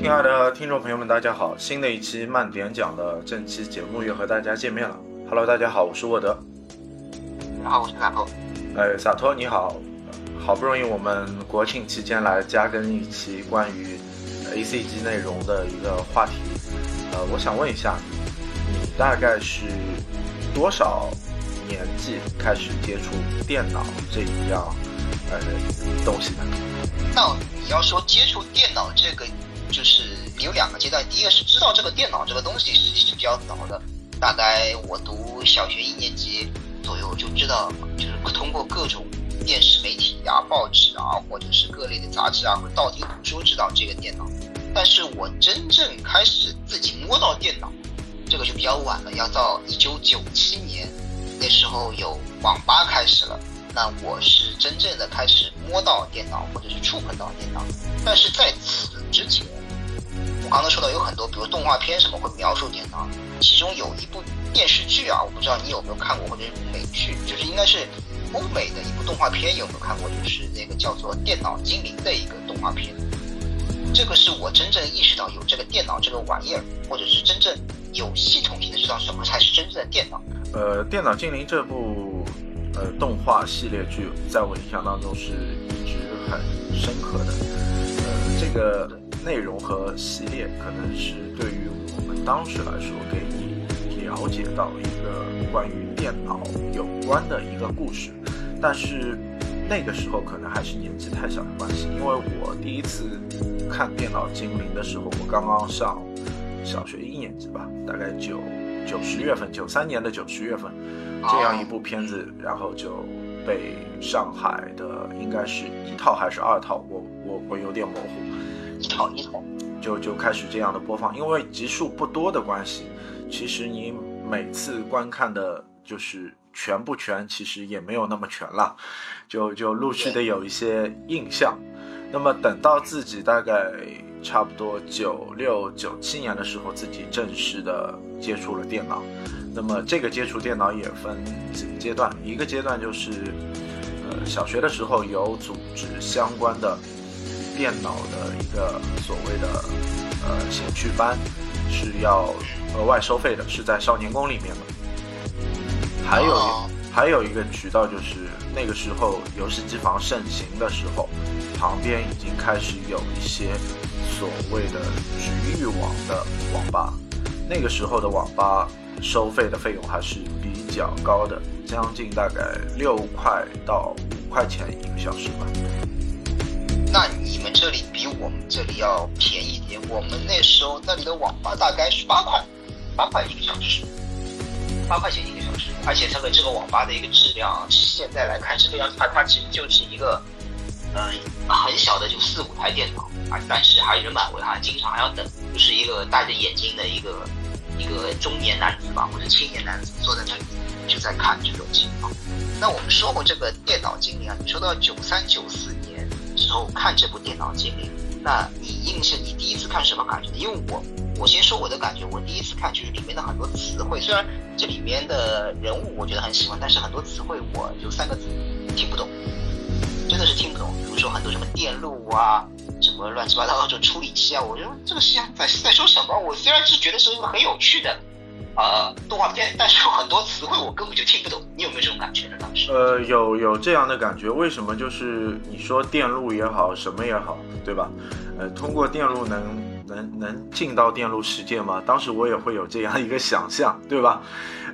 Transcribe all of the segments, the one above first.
亲爱的听众朋友们，大家好！新的一期慢点讲的正期节目又和大家见面了。Hello，大家好，我是沃德。大家好，我是洒脱。哎，洒脱你好，好不容易我们国庆期间来加更一期关于 ACG 内容的一个话题。呃，我想问一下，你大概是多少年纪开始接触电脑这一样呃东西的？那你要说接触电脑这个，就是你有两个阶段。第一个是知道这个电脑这个东西，实际是比较早的。大概我读小学一年级左右就知道，就是通过各种电视媒体啊、报纸啊，或者是各类的杂志啊，或者道听途说知道这个电脑。但是我真正开始自己摸到电脑，这个就比较晚了，要到一九九七年，那时候有网吧开始了。那我是真正的开始摸到电脑，或者是触碰到电脑。但是在此之，比如动画片什么会描述电脑，其中有一部电视剧啊，我不知道你有没有看过，或者是美剧，就是应该是欧美的一部动画片，有没有看过？就是那个叫做《电脑精灵》的一个动画片。这个是我真正意识到有这个电脑这个玩意儿，或者是真正有系统性的知道什么才是真正的电脑。呃，《电脑精灵》这部。呃，动画系列剧在我印象当中是一直很深刻的。呃，这个内容和系列可能是对于我们当时来说，给你了解到一个关于电脑有关的一个故事。但是那个时候可能还是年纪太小的关系，因为我第一次看《电脑精灵》的时候，我刚刚上小学一年级吧，大概九九十月份，九三年的九十月份。这样一部片子，然后就被上海的应该是一套还是二套，我我我有点模糊，一套一套，就就开始这样的播放，因为集数不多的关系，其实你每次观看的就是全不全，其实也没有那么全了，就就陆续的有一些印象。那么等到自己大概差不多九六九七年的时候，自己正式的接触了电脑。那么这个接触电脑也分几个阶段，一个阶段就是，呃，小学的时候有组织相关的电脑的一个所谓的呃兴趣班，是要额外收费的，是在少年宫里面的。还有还有一个渠道就是那个时候游戏机房盛行的时候，旁边已经开始有一些所谓的局域网的网吧，那个时候的网吧。收费的费用还是比较高的，将近大概六块到五块钱一个小时吧。那你们这里比我们这里要便宜一点。我们那时候那里的网吧大概是八块，八块一个小时，八块钱一个小时。而且他们这个网吧的一个质量，现在来看是非常差。它其实就是一个，嗯，很小的就四五台电脑啊，但是还人满为患，经常还要等，就是一个戴着眼镜的一个。一个中年男子吧，或者青年男子坐在那里，就在看这种情况。那我们说过这个电脑精灵啊，你说到九三九四时候看这部电脑精灵，那你印象你第一次看什么感觉呢？因为我我先说我的感觉，我第一次看就是里面的很多词汇，虽然这里面的人物我觉得很喜欢，但是很多词汇我就三个字听不懂，真的是听不懂。比如说很多什么电路啊。什么乱七八糟的这种处理器啊！我觉得这个是在在说什么？我虽然是觉得是一个很有趣的呃动画片，但是有很多词汇我根本就听不懂。你有没有这种感觉呢？当时？呃，有有这样的感觉。为什么？就是你说电路也好，什么也好，对吧？呃，通过电路能能能进到电路世界吗？当时我也会有这样一个想象，对吧？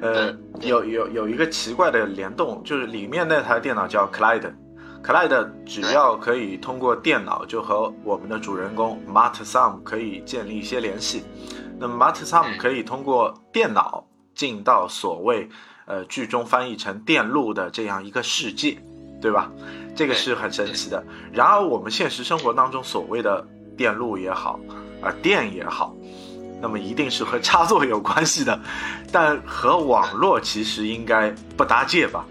呃，有有有一个奇怪的联动，就是里面那台电脑叫 Clyde，Clyde 只要可以通过电脑，就和我们的主人公 Mart Sam 可以建立一些联系。那么 Mart Sam 可以通过电脑进到所谓呃剧中翻译成电路的这样一个世界，对吧？这个是很神奇的。然而我们现实生活当中所谓的电路也好，啊电也好，那么一定是和插座有关系的，但和网络其实应该不搭界吧？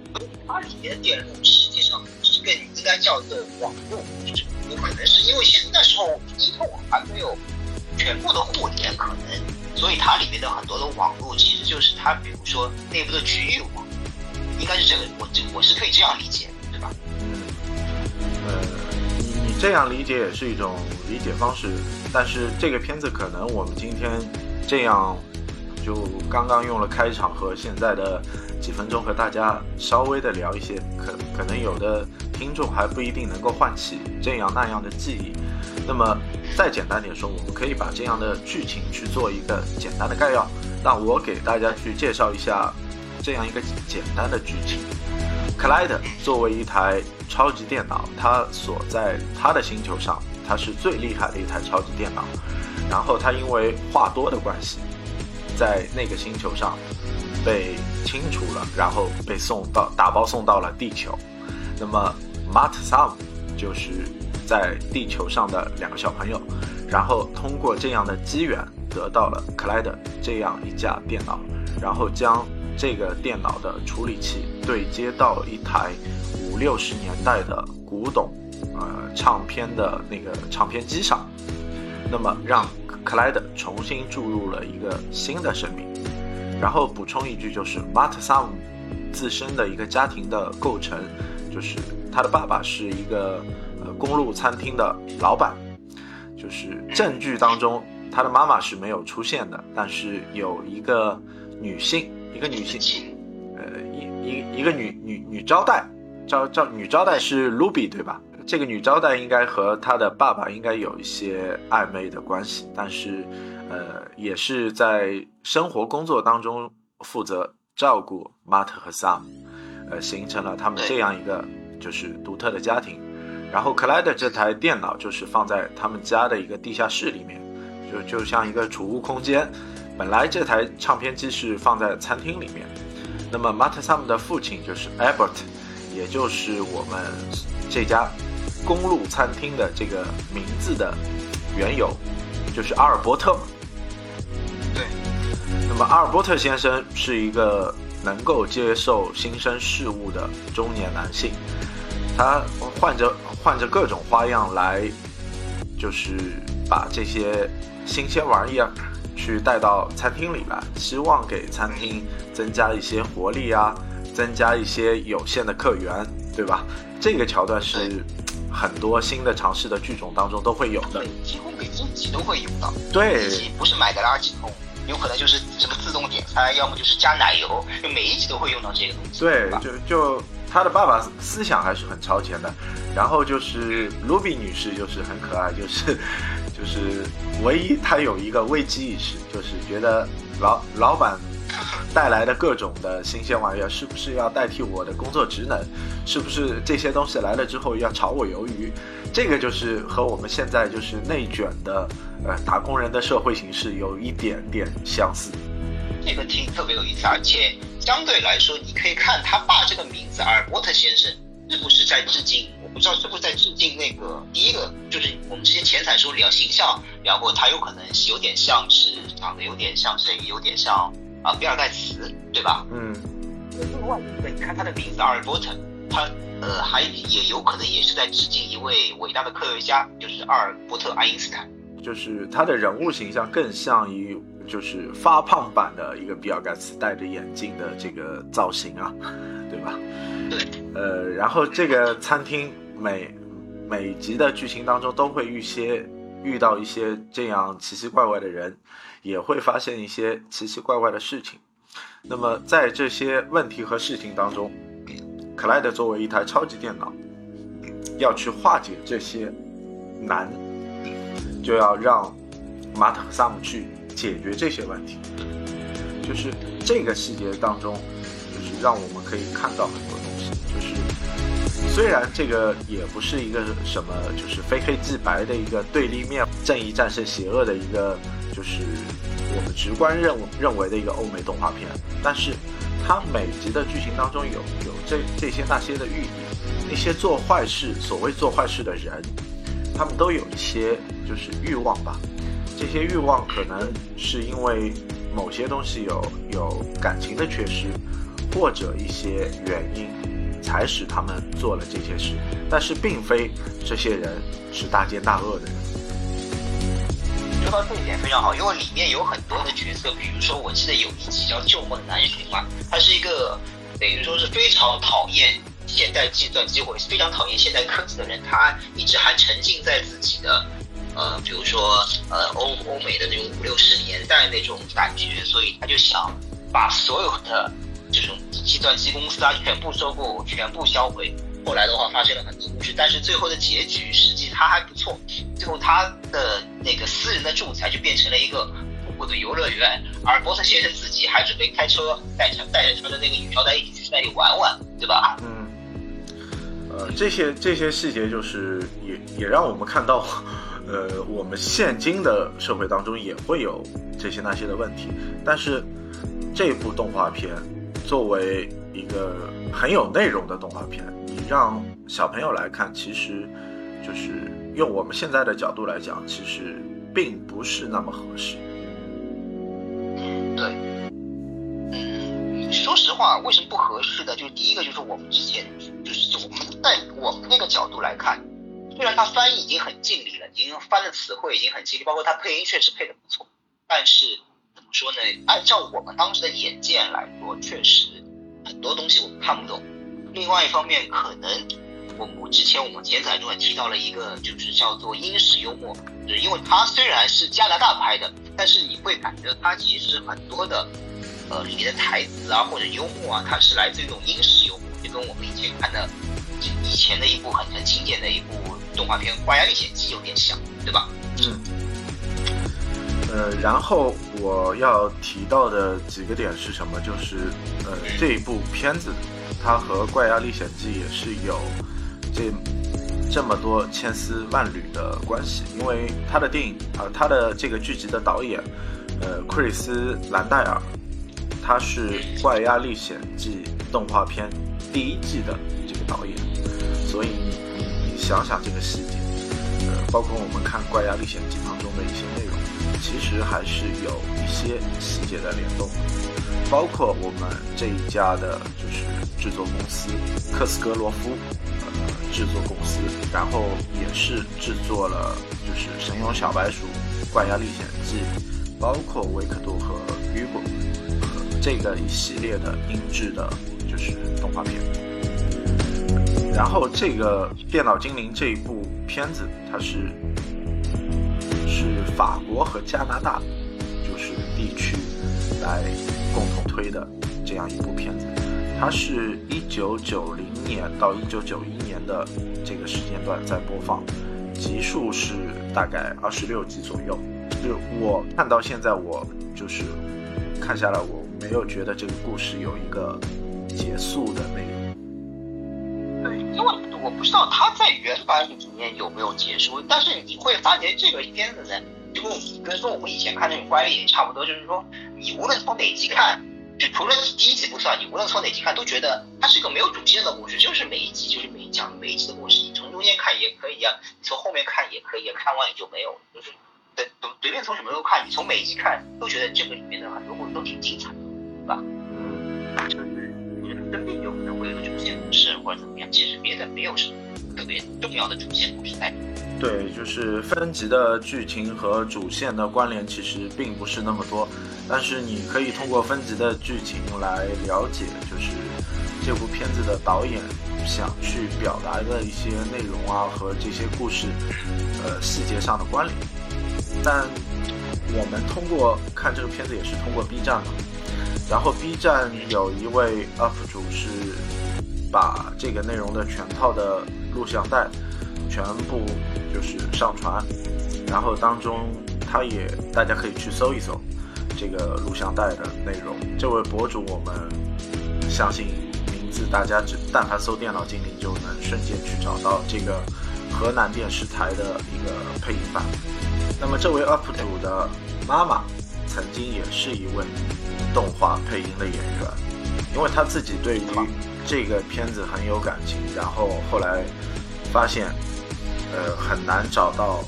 它里面电路实际上是。更应该叫做网络，就是有可能是因为现那时候移动还没有全部的互联可能，所以它里面的很多的网络其实就是它，比如说内部的局域网，应该是这个，我这我是可以这样理解，对吧？嗯，呃，你你这样理解也是一种理解方式，但是这个片子可能我们今天这样就刚刚用了开场和现在的几分钟和大家稍微的聊一些，可可能有的听众还不一定能够唤起这样那样的记忆。那么再简单点说，我们可以把这样的剧情去做一个简单的概要。那我给大家去介绍一下这样一个简单的剧情。克莱德作为一台超级电脑，它所在它的星球上，它是最厉害的一台超级电脑。然后他因为话多的关系，在那个星球上被清除了，然后被送到打包送到了地球。那么 Mart Sam 就是在地球上的两个小朋友，然后通过这样的机缘得到了克莱德这样一架电脑，然后将。这个电脑的处理器对接到一台五六十年代的古董，呃，唱片的那个唱片机上，那么让克莱德重新注入了一个新的生命。然后补充一句，就是 Mart Sam 自身的一个家庭的构成，就是他的爸爸是一个公路餐厅的老板，就是证据当中他的妈妈是没有出现的，但是有一个女性。一个女性，呃，一一一个女女女招待，招招女招待是 Ruby 对吧？这个女招待应该和她的爸爸应该有一些暧昧的关系，但是，呃，也是在生活工作当中负责照顾 Mart 和 Sam，呃，形成了他们这样一个就是独特的家庭。然后克莱的这台电脑就是放在他们家的一个地下室里面，就就像一个储物空间。本来这台唱片机是放在餐厅里面，那么 Mart Sam 的父亲就是 Albert，也就是我们这家公路餐厅的这个名字的缘由，就是阿尔伯特。对。那么阿尔伯特先生是一个能够接受新生事物的中年男性，他患着换着各种花样来，就是把这些新鲜玩意儿。去带到餐厅里来，希望给餐厅增加一些活力啊，增加一些有限的客源，对吧？这个桥段是很多新的尝试的剧种当中都会有的，几乎每一集都会有的。对，不是买的垃圾桶，有可能就是什么自动点餐，要么就是加奶油，就每一集都会用到这个东西。对，就就他的爸爸思想还是很超前的，然后就是卢比女士就是很可爱，就是。就是唯一他有一个危机意识，就是觉得老老板带来的各种的新鲜玩意儿，是不是要代替我的工作职能？是不是这些东西来了之后要炒我鱿鱼？这个就是和我们现在就是内卷的呃打工人的社会形式有一点点相似。这个听特别有意思，而且相对来说，你可以看他爸这个名字阿尔伯特先生是不是在致敬？我不知道是不是在致敬那个第一个，就是我们之前前彩说聊形象，聊过他有可能是有点像是长得有点像谁，有点像啊比尔盖茨，对吧？嗯。另外一个，你看他的名字阿尔伯特，他呃还也有可能也是在致敬一位伟大的科学家，就是阿尔伯特爱因斯坦。就是他的人物形象更像于就是发胖版的一个比尔盖茨戴着眼镜的这个造型啊，对吧？对。呃，然后这个餐厅。每每集的剧情当中都会遇些遇到一些这样奇奇怪怪的人，也会发现一些奇奇怪怪的事情。那么在这些问题和事情当中，克莱德作为一台超级电脑，要去化解这些难，就要让马特和萨姆去解决这些问题。就是这个细节当中，就是让我们可以看到很多东西，就是。虽然这个也不是一个什么，就是非黑即白的一个对立面，正义战胜邪恶的一个，就是我们直观认认为的一个欧美动画片，但是它每集的剧情当中有有这这些那些的寓意，那些做坏事，所谓做坏事的人，他们都有一些就是欲望吧，这些欲望可能是因为某些东西有有感情的缺失，或者一些原因。才使他们做了这些事，但是并非这些人是大奸大恶的人。说到这一点非常好，因为里面有很多的角色，比如说我记得有一集叫《旧梦难寻》嘛，他是一个等于说是非常讨厌现代计算机或者非常讨厌现代科技的人，他一直还沉浸在自己的呃，比如说呃欧欧美的那种五六十年代那种感觉，所以他就想把所有的这种计算机公司啊全部收购，全部销毁。后来的话发生了很多故事，但是最后的结局实际他还不错。最后他的那个私人的仲裁就变成了一个复古的游乐园，而波特先生自己还准备开车带着带着他的那个女飘带一起去那里玩玩，对吧？嗯，呃，这些这些细节就是也也让我们看到，呃，我们现今的社会当中也会有这些那些的问题，但是这部动画片作为一个很有内容的动画片。你让小朋友来看，其实就是用我们现在的角度来讲，其实并不是那么合适。对。嗯，说实话，为什么不合适的？就是第一个，就是我们之前就是我们在我们那个角度来看，虽然他翻译已经很尽力了，已经翻的词汇已经很尽力，包括他配音确实配的不错，但是怎么说呢？按照我们当时的眼界来说，确实很多东西我们看不懂。另外一方面，可能我我之前我们前彩中也提到了一个，就是叫做英式幽默，就是因为它虽然是加拿大拍的，但是你会感觉它其实很多的，呃，里面的台词啊或者幽默啊，它是来自于一种英式幽默，就跟我们以前看的以前的一部很很经典的一部动画片《花样历险记》有点像，对吧？嗯。呃，然后我要提到的几个点是什么？就是呃，这一部片子。它和《怪鸭历险记》也是有这这么多千丝万缕的关系，因为他的电影啊，他的这个剧集的导演，呃，克里斯兰戴尔，他是《怪鸭历险记》动画片第一季的这个导演，所以你你想想这个细节，呃，包括我们看《怪鸭历险记》当中的一些内容，其实还是有一些细节的联动，包括我们这一家的就是。制作公司克斯格罗夫，呃，制作公司，然后也是制作了就是《神勇小白鼠》《怪鸭历险记》，包括维克多和雨果，呃，这个一系列的音质的，就是动画片。然后这个《电脑精灵》这一部片子，它是是法国和加拿大就是地区来共同推的这样一部片子。它是一九九零年到一九九一年的这个时间段在播放，集数是大概二十六集左右。就我看到现在，我就是看下来，我没有觉得这个故事有一个结束的内容。不知道他在原版里面有没有结束，但是你会发现这个片子呢，就跟跟说我们以前看那种怪也差不多，就是说你无论从哪集看。就除了第一集不算，你无论从哪集看，都觉得它是一个没有主线的故事，就是每一集就是每讲每一集的故事。你从中间看也可以啊，你从后面看也可以，看完也就没有了。就是随随便从什么时候看，你从每一集看都觉得这个里面的很多故事都挺精彩的，对吧？嗯，就是真正故事或者怎么样，其实别的没有什么特别重要的主线故事在。对，就是分级的剧情和主线的关联其实并不是那么多。但是你可以通过分级的剧情来了解，就是这部片子的导演想去表达的一些内容啊和这些故事，呃细节上的关联。但我们通过看这个片子也是通过 B 站嘛，然后 B 站有一位 UP 主是把这个内容的全套的录像带全部就是上传，然后当中他也大家可以去搜一搜。这个录像带的内容，这位博主我们相信名字，大家只但凡搜“电脑精灵”就能瞬间去找到这个河南电视台的一个配音版。那么这位 UP 主的妈妈曾经也是一位动画配音的演员，因为他自己对于这个片子很有感情，然后后来发现，呃，很难找到。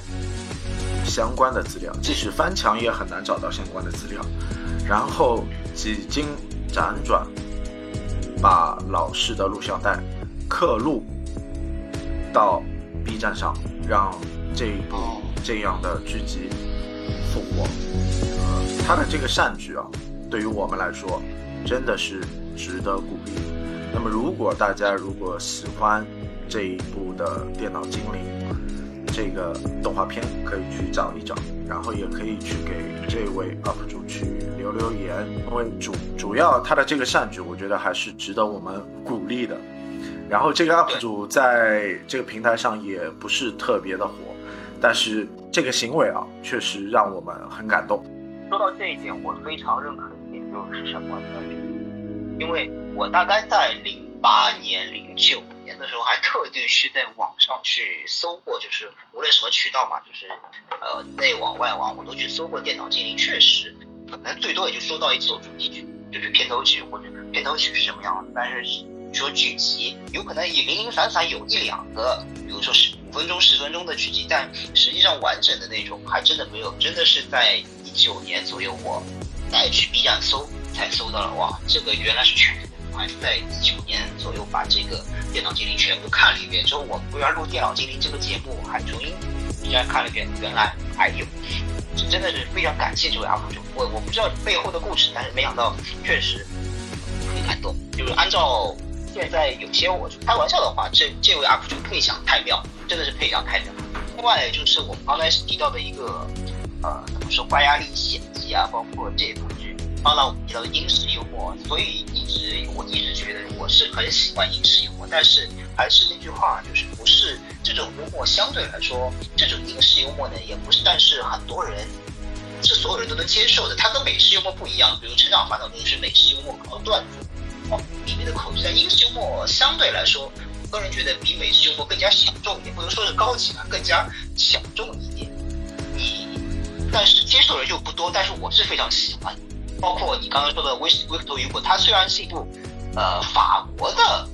相关的资料，即使翻墙也很难找到相关的资料。然后几经辗转，把老式的录像带刻录到 B 站上，让这一部这样的剧集复活。呃，他的这个善举啊，对于我们来说真的是值得鼓励。那么如果大家如果喜欢这一部的电脑精灵这个动画片，可以去找一找，然后也可以去给这位 UP 主去留留言，因为主主要他的这个善举，我觉得还是值得我们鼓励的。然后这个 UP 主在这个平台上也不是特别的火，但是这个行为啊，确实让我们很感动。说到这一点，我非常认可一点就是什么呢？因为我大概在零八年、零九年的时候，还特地去在网上去搜过，就是无论什么渠道嘛，就是呃内网外网，我都去搜过《电脑精灵》，确实可能最多也就搜到一首主题曲，就是片头曲或者片头曲是什么样的，但是。说剧集有可能也零零散散有一两个，比如说十五分钟、十分钟的剧集，但实际上完整的那种还真的没有。真的是在一九年左右，我再去 B 站搜，才搜到了。哇，这个原来是全还在一九年左右把这个电脑精灵全部看了一遍之后，我不要录电脑精灵这个节目还重新 B 站看了一遍，原来还有，这真的是非常感谢这位 UP 主。我我不知道背后的故事，但是没想到确实很感动。就是按照。现在有些我就开玩笑的话，这这位 UP 主配享太妙，真的是配享太妙。另外就是我们刚才提到的一个，呃，怎么说，关押历险记啊，包括这部剧，刚才我们提到的英式幽默，所以一直我一直觉得我是很喜欢英式幽默。但是还是那句话，就是不是这种幽默相对来说，这种英式幽默呢，也不是，但是很多人是所有人都能接受的。它跟美式幽默不一样，比如《成长烦恼》中是美式幽默搞段子。里面的口气，但英式幽默相对来说，我个人觉得比美式幽默更加小众一点，不能说是高级吧，更加小众一点。你，但是接受的人又不多，但是我是非常喜欢。包括你刚刚说的《威威克多雨果》，它虽然是一部呃法国的，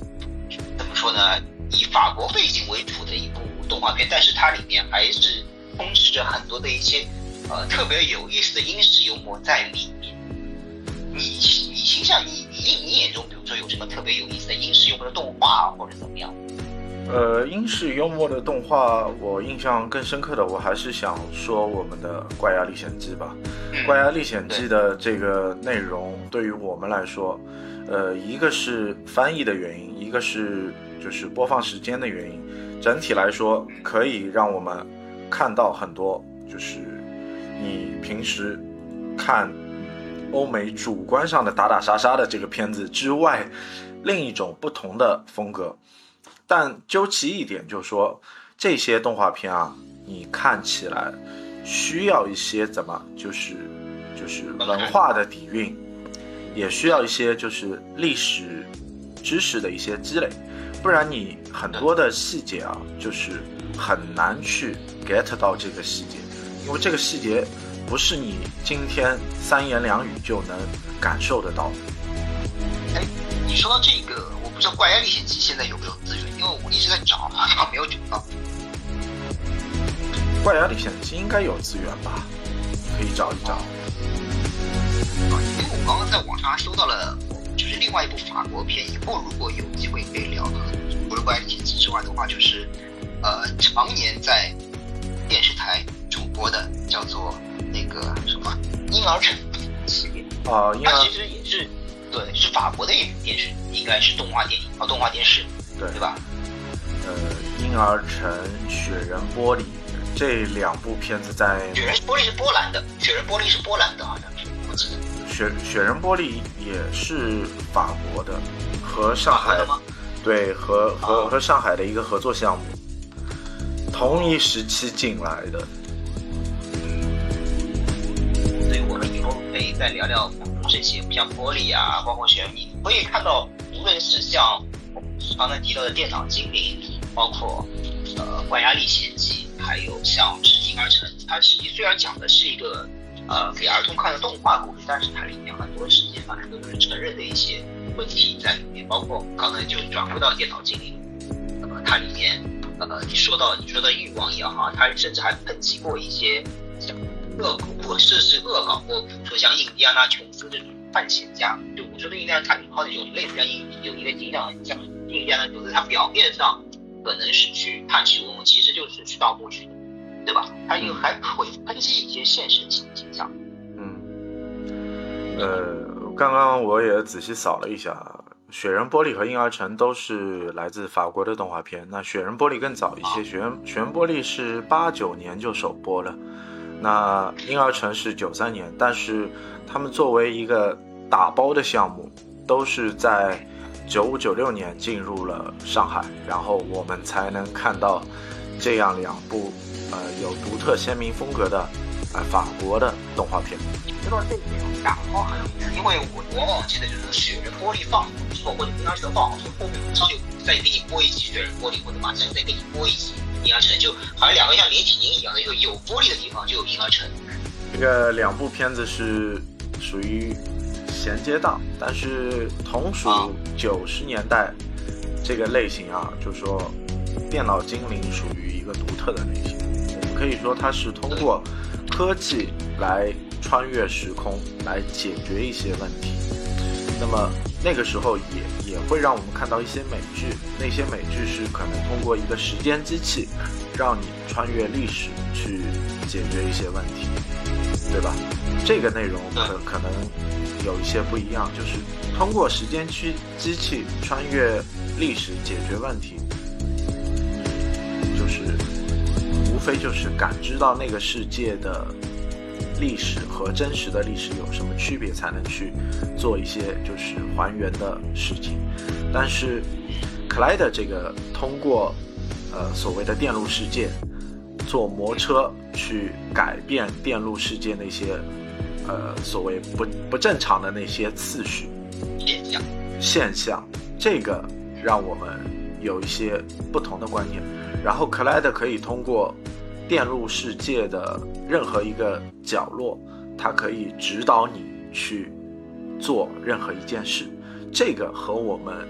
怎么说呢，以法国背景为主的一部动画片，但是它里面还是充斥着很多的一些呃特别有意思的英式幽默在里面。你你形象你。你你眼中，比如说有什么特别有意思的英式幽默的动画，或者怎么样？呃，英式幽默的动画，我印象更深刻的，我还是想说我们的《怪鸭历险记》吧。《怪鸭历险记》的这个内容，对于我们来说，呃，一个是翻译的原因，一个是就是播放时间的原因。整体来说，可以让我们看到很多，就是你平时看。欧美主观上的打打杀杀的这个片子之外，另一种不同的风格。但究其一点，就是说这些动画片啊，你看起来需要一些怎么，就是就是文化的底蕴，也需要一些就是历史知识的一些积累，不然你很多的细节啊，就是很难去 get 到这个细节，因为这个细节。不是你今天三言两语就能感受得到。哎，你说到这个，我不知道《怪鸭历险记》现在有没有资源，因为我一直在找，好像没有找到。《怪鸭历险记》应该有资源吧？可以找一找。啊，因为我刚刚在网上还搜到了，就是另外一部法国片，以后如果有机会可以聊的，除了《怪鸭历险记》之外的话，就是呃，常年在电视台主播的，叫做。那个什么婴儿城系列啊，它其实也是对，是法国的一部电视，应该是动画电影啊，动画电视，对对吧？呃，婴儿城、雪人玻璃这两部片子在雪人玻璃是波兰的，雪人玻璃是波兰的，好像是我记得。雪雪人玻璃也是法国的，和上海吗对和和和上海的一个合作项目，同一时期进来的。对，我们以后可以再聊聊这些，像玻璃啊，包括悬疑，可以看到，无论是像刚才提到的电脑精灵，包括呃关押历险记，还有像婴儿城，它实际虽然讲的是一个呃给儿童看的动画故事，但是它里面很多实际上都是成人的一些问题在里面，包括刚才就转回到电脑精灵，那么它里面呃你说到你说的欲望也好，它甚至还抨击过一些像。恶或者是恶搞或，比如说像印第安纳琼斯这种探险家，就我说的印第安塔号这种类似像印有一个形象像印第安纳琼斯，他表面上可能是去探寻文物，其实就是去盗墓去的，对吧？他又还会抨击一些现实形象。嗯，呃，刚刚我也仔细扫了一下，雪人玻璃和婴儿城都是来自法国的动画片。那雪人玻璃更早一些，雪人雪人玻璃是八九年就首播了。那婴儿城是九三年，但是他们作为一个打包的项目，都是在九五九六年进入了上海，然后我们才能看到这样两部呃有独特鲜明风格的呃法国的动画片。说到这点，打包很有，因为我往往记得就是雪人玻璃放错或者婴儿城放错，后面马上就再给你播一集雪人玻璃，或者马上再给你播一集婴儿城，就好像两个像连体婴一样的，有有玻璃的地方就有婴儿城。这个两部片子是属于衔接档，但是同属九十年代这个类型啊，就是说电脑精灵属于一个独特的类型，我们可以说它是通过科技来。穿越时空来解决一些问题，那么那个时候也也会让我们看到一些美剧，那些美剧是可能通过一个时间机器，让你穿越历史去解决一些问题，对吧？这个内容可可能有一些不一样，就是通过时间机机器穿越历史解决问题，就是无非就是感知到那个世界的。历史和真实的历史有什么区别？才能去做一些就是还原的事情。但是，克莱德这个通过呃所谓的电路世界，坐摩车去改变电路世界那些呃所谓不不正常的那些次序现象现象，这个让我们有一些不同的观念。然后，克莱德可以通过。电路世界的任何一个角落，它可以指导你去做任何一件事。这个和我们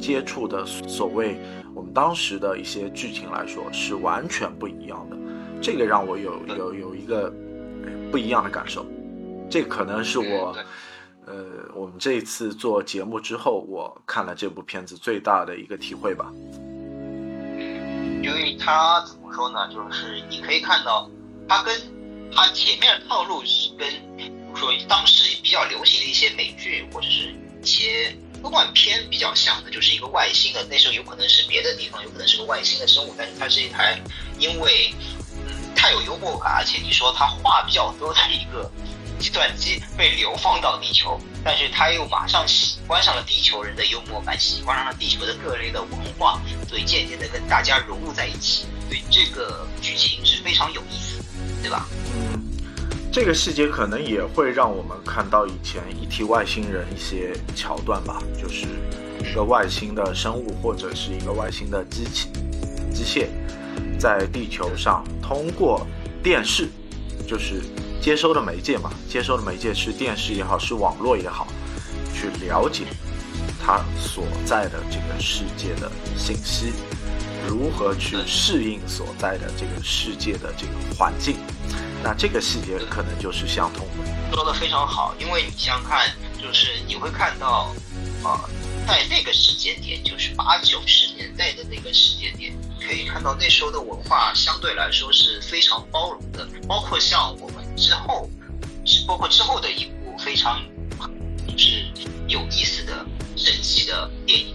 接触的所谓我们当时的一些剧情来说是完全不一样的。这个让我有有有一个不一样的感受。这可能是我呃我们这一次做节目之后，我看了这部片子最大的一个体会吧。因为它怎么说呢？就是你可以看到，它跟它前面的套路是跟，比如说当时比较流行的一些美剧或者是一些科幻片比较像的，就是一个外星的，那时候有可能是别的地方，有可能是个外星的生物，但是它是一台因为嗯太有幽默感，而且你说它话比较多的一个。计算机被流放到地球，但是他又马上喜欢上了地球人的幽默感，喜欢上了地球的各类的文化，所以渐渐的跟大家融入在一起。所以这个剧情是非常有意思，对吧？嗯，这个细节可能也会让我们看到以前一提外星人一些桥段吧，就是一个外星的生物或者是一个外星的机器、机械，在地球上通过电视，就是。接收的媒介嘛，接收的媒介是电视也好，是网络也好，去了解他所在的这个世界的信息，如何去适应所在的这个世界的这个环境，那这个细节可能就是相通的。说的非常好，因为你想看，就是你会看到，啊，在那个时间点，就是八九十年代的那个时间点。可以看到那时候的文化相对来说是非常包容的，包括像我们之后，包括之后的一部非常就是有意思的神奇的电影，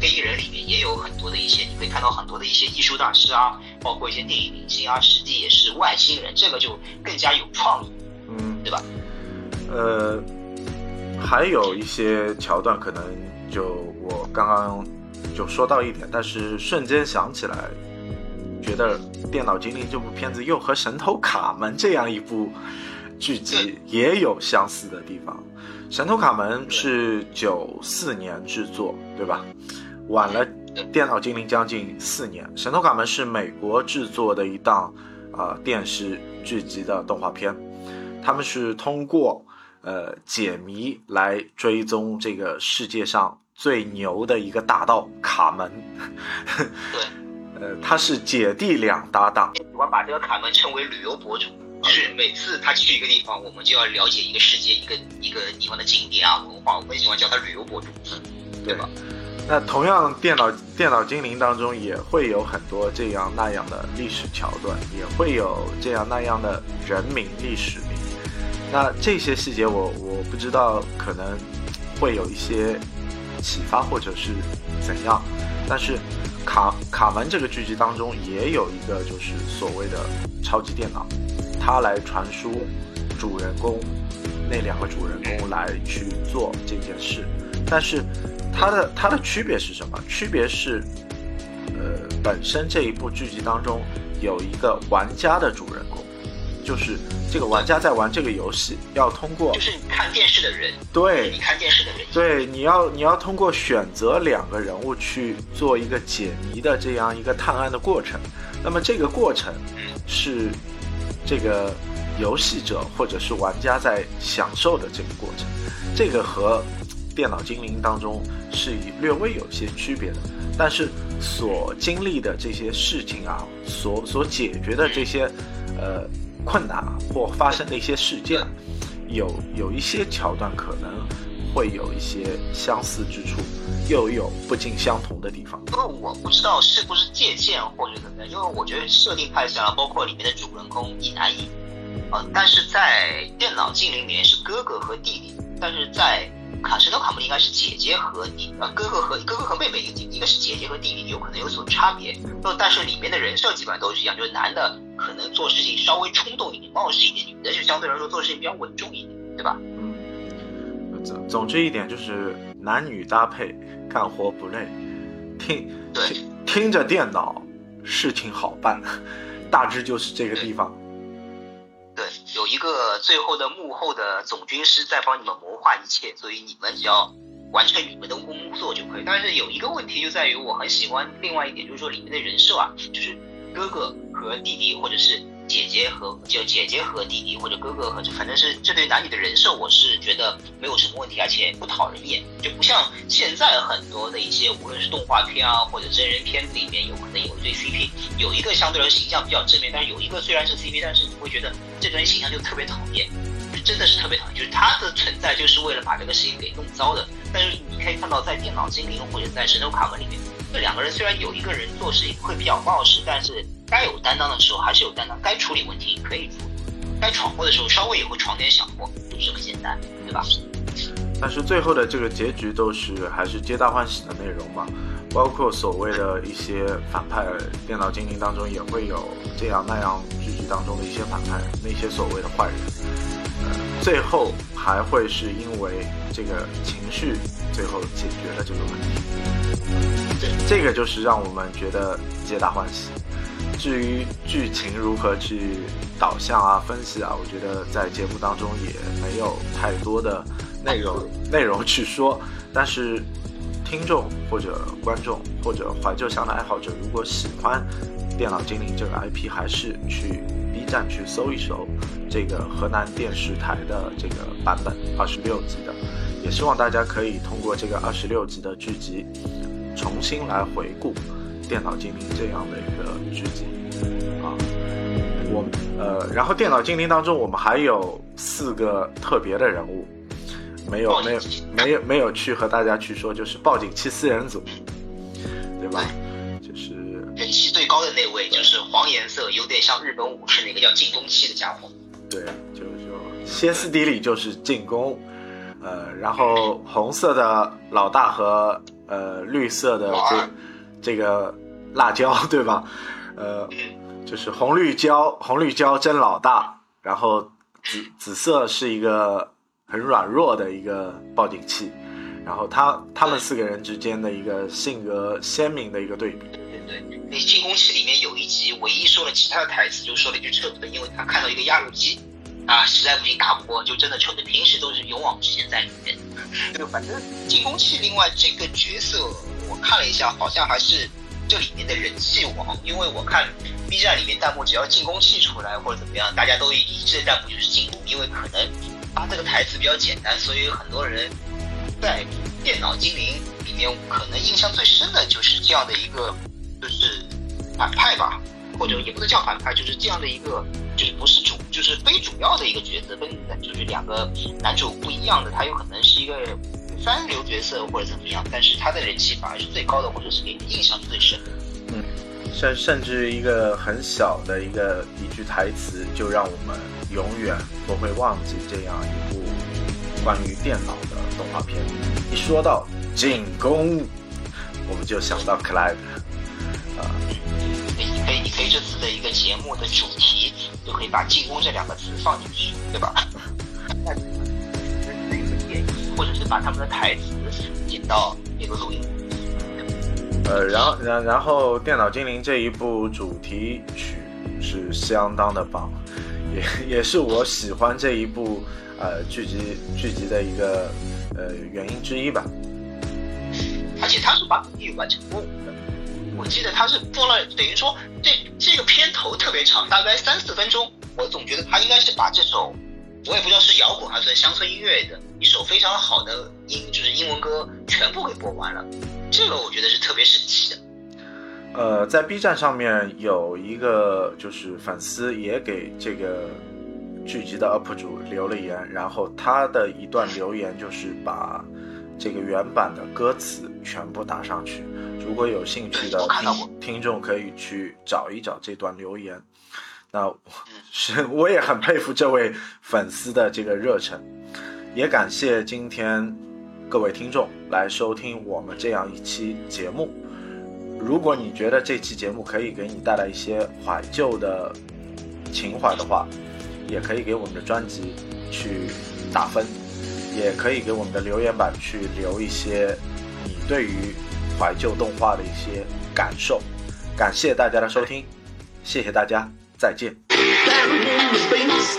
就《黑衣人》里面也有很多的一些，你可以看到很多的一些艺术大师啊，包括一些电影明星啊，实际也是外星人，这个就更加有创意，嗯，对吧？呃，还有一些桥段可能就我刚刚。就说到一点，但是瞬间想起来，觉得《电脑精灵》这部片子又和《神偷卡门》这样一部剧集也有相似的地方。《神偷卡门》是九四年制作，对吧？晚了《电脑精灵》将近四年。《神偷卡门》是美国制作的一档啊电视剧集的动画片，他们是通过呃解谜来追踪这个世界上。最牛的一个大盗卡门，对，呃，他是姐弟俩搭档。我把这个卡门称为旅游博主，是每次他去一个地方，我们就要了解一个世界，一个一个地方的景点啊文化，我们喜欢叫他旅游博主，对吧？那同样，电脑电脑精灵当中也会有很多这样那样的历史桥段，也会有这样那样的人名历史名。那这些细节，我我不知道，可能会有一些。启发或者是怎样。但是卡卡门这个剧集当中也有一个就是所谓的超级电脑，它来传输主人公那两个主人公来去做这件事。但是它的它的区别是什么？区别是，呃，本身这一部剧集当中有一个玩家的主人公，就是这个玩家在玩这个游戏，要通过就是你看电视的人，对你看电视的人，对，你要你要通过选择两个人物去做一个解谜的这样一个探案的过程。那么这个过程是这个游戏者或者是玩家在享受的这个过程，这个和电脑精灵当中是以略微有些区别的，但是所经历的这些事情啊，所所解决的这些呃困难或发生的一些事件，有有一些桥段可能会有一些相似之处，又有不尽相同的地方。因为我不知道是不是借鉴或者怎么样，因为我觉得设定太像了，包括里面的主人公一男一女，但是在电脑精灵里面是哥哥和弟弟，但是在卡神诺卡姆应该是姐姐和弟，呃，哥哥和哥哥和妹妹，一个一个是姐姐和弟弟，有可能有所差别。那但是里面的人设基本上都是一样，就是男的可能做事情稍微冲动一点、冒失一点，女的就相对来说做事情比较稳重一点，对吧？嗯，总总之一点就是男女搭配，干活不累，听对听听着电脑，事情好办，大致就是这个地方。对，有一个最后的幕后的总军师在帮你们谋划一切，所以你们只要完成你们的工作就可以。但是有一个问题就在于，我很喜欢另外一点，就是说里面的人设啊，就是哥哥和弟弟，或者是姐姐和就姐姐和弟弟，或者哥哥和反正是这对男女的人设，我是觉得没有什么问题，而且不讨人厌，就不像现在很多的一些无论是动画片啊或者真人片子里面，有可能有一对 CP，有一个相对来说形象比较正面，但是有一个虽然是 CP，但是你会觉得这个人形象就特别讨厌，就真的是特别讨厌，就是他的存在就是为了把这个事情给弄糟的。但是你可以看到，在电脑精灵或者在神偷卡门里面，这两个人虽然有一个人做事会比较冒失，但是该有担当的时候还是有担当，该处理问题可以处理，该闯祸的时候稍微也会闯点小祸，就是很简单，对吧？但是最后的这个结局都是还是皆大欢喜的内容嘛，包括所谓的一些反派，电脑精灵当中也会有这样那样剧集当中的一些反派，那些所谓的坏人，呃，最后还会是因为这个情绪最后解决了这个问题，这这个就是让我们觉得皆大欢喜。至于剧情如何去导向啊、分析啊，我觉得在节目当中也没有太多的内容内容去说。但是听众或者观众或者怀旧向的爱好者，如果喜欢《电脑精灵》这个 IP，还是去 B 站去搜一搜这个河南电视台的这个版本二十六集的。也希望大家可以通过这个二十六集的剧集，重新来回顾。电脑精灵这样的一个剧集啊，我呃，然后电脑精灵当中我们还有四个特别的人物，没有没有没有没有去和大家去说，就是报警器四人组，对吧？就是人气最高的那位就是黄颜色，有点像日本武士那个叫进攻器的家伙。对，就就歇斯底里就是进攻，呃，然后红色的老大和呃绿色的这。这个辣椒 对吧？呃，就是红绿椒，红绿椒真老大。然后紫紫色是一个很软弱的一个报警器。然后他他们四个人之间的一个性格鲜明的一个对比。对对对，那进攻器里面有一集唯一说了其他的台词，就说了一句撤退，因为他看到一个压路机，啊，实在不行打不过就真的撤退。平时都是勇往直前在里面。对，反正进攻器另外这个角色。我看了一下，好像还是这里面的人气王，因为我看 B 站里面弹幕，只要进攻器出来或者怎么样，大家都一致的弹幕就是进攻，因为可能他这个台词比较简单，所以很多人在电脑精灵里面可能印象最深的就是这样的一个，就是反派吧，或者也不能叫反派，就是这样的一个，就是不是主，就是非主要的一个角色，跟就是两个男主不一样的，他有可能是一个。三流角色或者怎么样，但是他的人气反而是最高的，或者是给你印象最深的。嗯，甚甚至一个很小的一个一句台词，就让我们永远不会忘记这样一部关于电脑的动画片。一说到进攻，我们就想到 Clyde。啊，这次的一个节目的主题就可以把“进攻”这两个词放进去，对吧？那这是一个建议，或者是把他们的台词剪到那个录音。呃，然后，然然后，《电脑精灵》这一部主题曲是相当的棒，也也是我喜欢这一部呃剧集剧集的一个呃原因之一吧。而且他是把主题完成任务的，我记得他是做了，等于说这这个片头特别长，大概三四分钟，我总觉得他应该是把这首，我也不知道是摇滚还是乡村音乐的一首非常好的英就是英文歌全部给播完了，这个我觉得是特别神奇的。呃，在 B 站上面有一个就是粉丝也给这个剧集的 UP 主留了言，然后他的一段留言就是把这个原版的歌词全部打上去。如果有兴趣的听听众可以去找一找这段留言。那是我也很佩服这位粉丝的这个热忱，也感谢今天各位听众来收听我们这样一期节目。如果你觉得这期节目可以给你带来一些怀旧的情怀的话，也可以给我们的专辑去打分，也可以给我们的留言板去留一些你对于怀旧动画的一些感受。感谢大家的收听，谢谢大家，再见。of space.